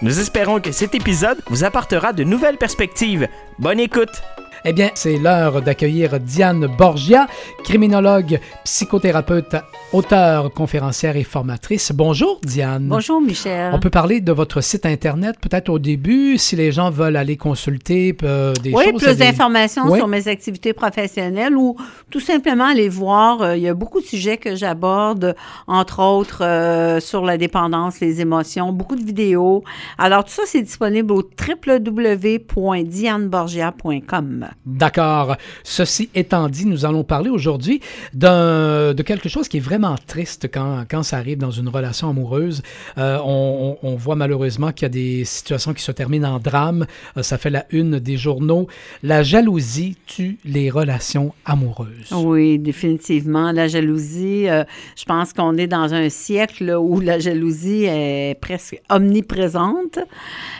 Nous espérons que cet épisode vous apportera de nouvelles perspectives. Bonne écoute! Eh bien, c'est l'heure d'accueillir Diane Borgia, criminologue, psychothérapeute, auteure, conférencière et formatrice. Bonjour Diane. Bonjour Michel. On peut parler de votre site internet peut-être au début si les gens veulent aller consulter euh, des oui, choses. plus des- d'informations Oui. sur mes activités professionnelles ou tout simplement aller voir. euh, il y a beaucoup de sujets que j'aborde, entre autres euh, sur la dépendance, les émotions, beaucoup de vidéos. Alors tout ça, c'est disponible au www.dianeborgia.com. D'accord. Ceci étant dit, nous allons parler aujourd'hui de quelque chose qui est vraiment triste quand, quand ça arrive dans une relation amoureuse. Euh, on, voit malheureusement qu'il y a des situations qui se terminent en drame. Euh, ça fait la une des journaux. La jalousie tue les relations amoureuses. Oui, définitivement. La jalousie, euh, je pense qu'on est dans un siècle où la jalousie est presque omniprésente.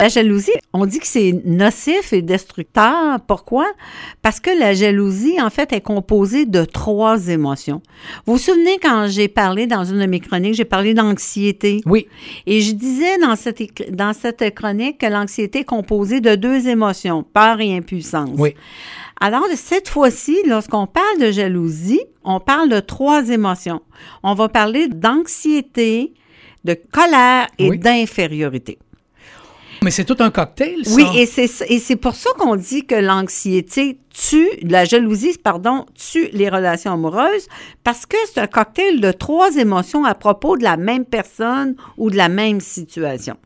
La jalousie, on dit que c'est nocif et destructeur. Pourquoi? Parce que la jalousie, en fait, est composée de trois émotions. Vous vous souvenez quand j'ai parlé dans une de mes chroniques, j'ai parlé d'anxiété? Oui, Et je disais dans cette, écr- dans cette chronique que l'anxiété est composée de deux émotions, peur et impuissance. oui. Alors, cette fois-ci, lorsqu'on parle de jalousie, on parle de trois émotions. On va parler d'anxiété, de colère et Oui. d'infériorité. Mais c'est tout un cocktail, ça. Oui, et c'est pour ça qu'on dit que l'anxiété tue, la jalousie, pardon, tue les relations amoureuses, parce que c'est un cocktail de trois émotions à propos de la même personne ou de la même situation.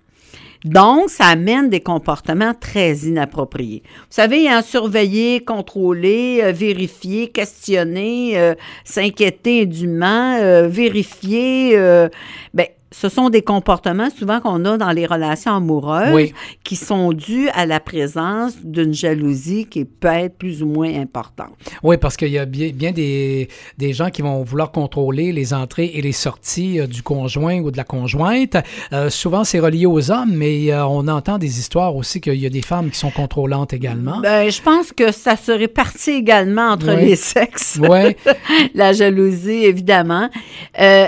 Donc, ça amène des comportements très inappropriés. Vous savez, en surveiller, contrôler, euh, vérifier, questionner, euh, s'inquiéter indûment, euh, vérifier, euh, ben, ce sont des comportements souvent qu'on a dans les relations amoureuses Oui. qui sont dus à la présence d'une jalousie qui peut être plus ou moins importante. Oui, parce qu'il y a bien, bien des, des gens qui vont vouloir contrôler les entrées et les sorties euh, du conjoint ou de la conjointe. Euh, souvent, c'est relié aux hommes, mais euh, on entend des histoires aussi qu'il y a des femmes qui sont contrôlantes également. Ben, je pense que ça se répartit également entre Oui. les sexes. Oui, la jalousie, évidemment. Euh,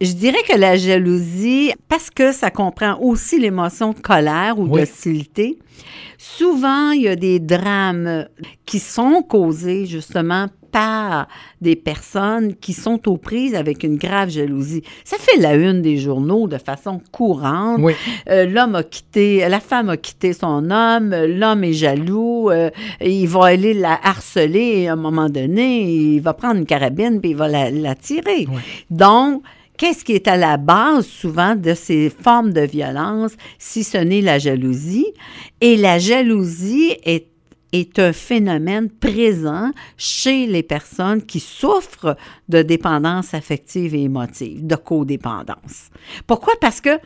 je dirais que la jalousie, parce que ça comprend aussi l'émotion de colère ou Oui. d'hostilité, souvent il y a des drames qui sont causés justement par des personnes qui sont aux prises avec une grave jalousie. Ça fait la une des journaux de façon courante. oui. Euh, l'homme a quitté, la femme a quitté son homme, l'homme est jaloux, euh, il va aller la harceler et à un moment donné, il va prendre une carabine puis il va la, la tirer. Donc, qu'est-ce qui est à la base souvent de ces formes de violence si ce n'est la jalousie? Et la jalousie est est un phénomène présent chez les personnes qui souffrent de dépendance affective et émotive, de codépendance. Pourquoi? Parce que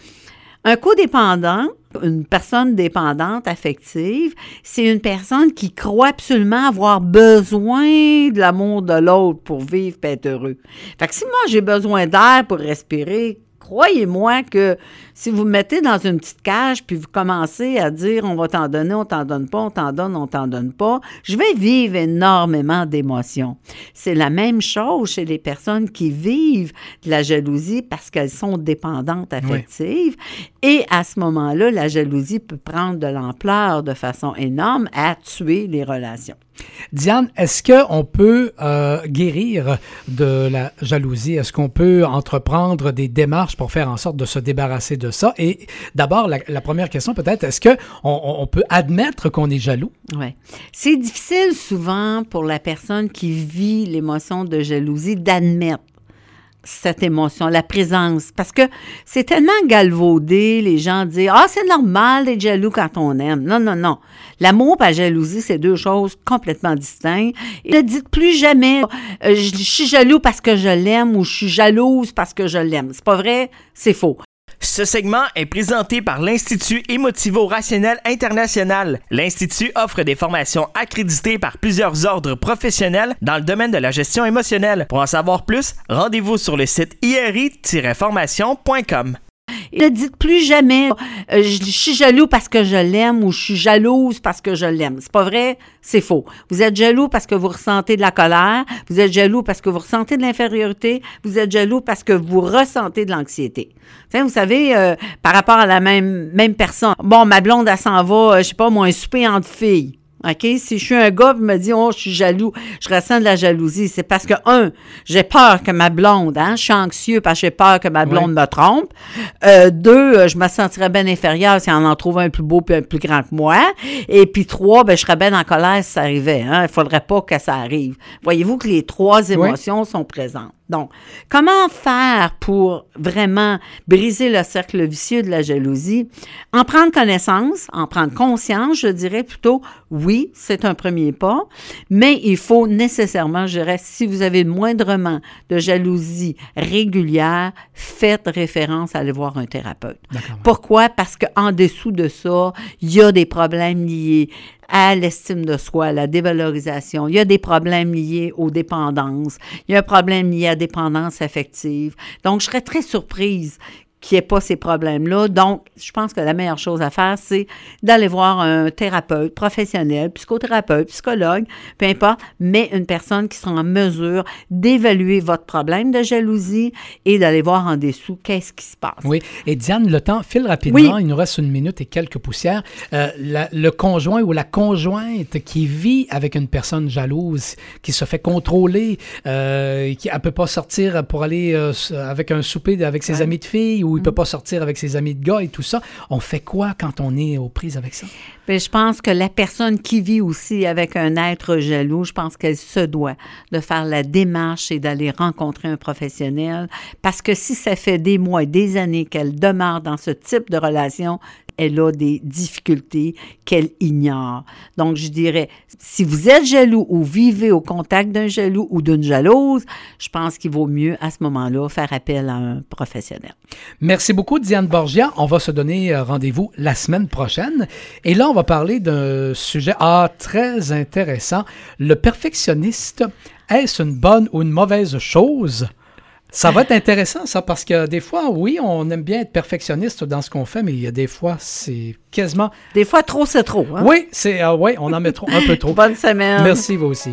un codépendant, une personne dépendante affective, c'est une personne qui croit absolument avoir besoin de l'amour de l'autre pour vivre et être heureux. Fait que si moi j'ai besoin d'air pour respirer, croyez-moi que si vous me mettez dans une petite cage puis vous commencez à dire on va t'en donner, on t'en donne pas, on t'en donne, on t'en donne pas, je vais vivre énormément d'émotions. C'est la même chose chez les personnes qui vivent de la jalousie parce qu'elles sont dépendantes affectives. Et à ce moment-là, la jalousie peut prendre de l'ampleur de façon énorme à tuer les relations. Diane, est-ce qu'on peut euh, guérir de la jalousie? Est-ce qu'on peut entreprendre des démarches pour faire en sorte de se débarrasser de ça? Et d'abord, la, première question peut-être, est-ce qu'on on peut admettre qu'on est jaloux? Oui. C'est difficile souvent pour la personne qui vit l'émotion de jalousie d'admettre cette émotion, la présence. Parce que c'est tellement galvaudé, les gens disent Ah, c'est normal d'être jaloux quand on aime. Non, non, non. L'amour et la jalousie, c'est deux choses complètement distinctes. Ne dites plus jamais euh, Je suis jaloux parce que je l'aime ou je suis jalouse parce que je l'aime. C'est pas vrai, c'est faux. Ce segment est présenté par l'Institut Émotivo-Rationnel International. L'Institut offre des formations accréditées par plusieurs ordres professionnels dans le domaine de la gestion émotionnelle. Pour en savoir plus, rendez-vous sur le site iri-formation.com. Ne dites plus jamais euh, je, suis jaloux parce que je l'aime ou je suis jalouse parce que je l'aime. C'est pas vrai, c'est faux. Vous êtes jaloux parce que vous ressentez de la colère, vous êtes jaloux parce que vous ressentez de l'infériorité, vous êtes jaloux parce que vous ressentez de l'anxiété. Vous savez, euh, par rapport à la même, même personne. Bon, ma blonde, elle s'en va, euh, je sais pas, moi, un souper entre. OK? Si je suis un gars qui me dit, oh, je suis jaloux, je ressens de la jalousie, c'est parce que, un, j'ai peur que ma blonde, hein, je suis anxieux parce que j'ai peur que ma blonde me trompe. Euh, deux, euh, je me sentirais bien inférieure si on en trouve un plus beau puis un plus grand que moi. Et puis trois, ben, je serais bien en colère si ça arrivait. Hein? Il faudrait pas que ça arrive. Voyez-vous que les trois émotions sont présentes. Donc, comment faire pour vraiment briser le cercle vicieux de la jalousie? En prendre connaissance, en prendre conscience, je dirais plutôt, oui, c'est un premier pas, mais il faut nécessairement, je dirais, si vous avez moindrement de jalousie régulière, faites référence à aller voir un thérapeute. Pourquoi? Parce qu'en dessous de ça, il y a des problèmes liés à l'estime de soi, à la dévalorisation. Il y a des problèmes liés aux dépendances. Il y a un problème lié à la dépendance affective. Donc, je serais très surprise qui n'ait pas ces problèmes-là. Donc, je pense que la meilleure chose à faire, c'est d'aller voir un thérapeute professionnel, psychothérapeute, psychologue, peu importe, mais une personne qui sera en mesure d'évaluer votre problème de jalousie et d'aller voir en dessous qu'est-ce qui se passe. Oui, et Diane, le temps file rapidement. Il nous reste une minute et quelques poussières. Euh, le conjoint ou la conjointe qui vit avec une personne jalouse, qui se fait contrôler, euh, qui ne peut pas sortir pour aller euh, avec un souper avec ses amis de filles ou il ne peut mm. pas sortir avec ses amis de gars et tout ça. On fait quoi quand on est aux prises avec ça? Bien, je pense que la personne qui vit aussi avec un être jaloux, je pense qu'elle se doit de faire la démarche et d'aller rencontrer un professionnel parce que si ça fait des mois et des années qu'elle demeure dans ce type de relation, elle a des difficultés qu'elle ignore. Donc, je dirais, si vous êtes jaloux ou vivez au contact d'un jaloux ou d'une jalouse, je pense qu'il vaut mieux à ce moment-là faire appel à un professionnel. Merci beaucoup, Diane Borgia. On va se donner euh, rendez-vous la semaine prochaine. Et là, on va parler d'un sujet ah, très intéressant. Le perfectionniste, est-ce une bonne ou une mauvaise chose? Ça va être intéressant, ça, parce que des fois, oui, on aime bien être perfectionniste dans ce qu'on fait, mais il y a des fois, c'est quasiment. Des fois, trop, c'est trop. Hein? Oui, c'est, euh, oui, on en met trop, un peu trop. Bonne semaine. Merci, vous aussi.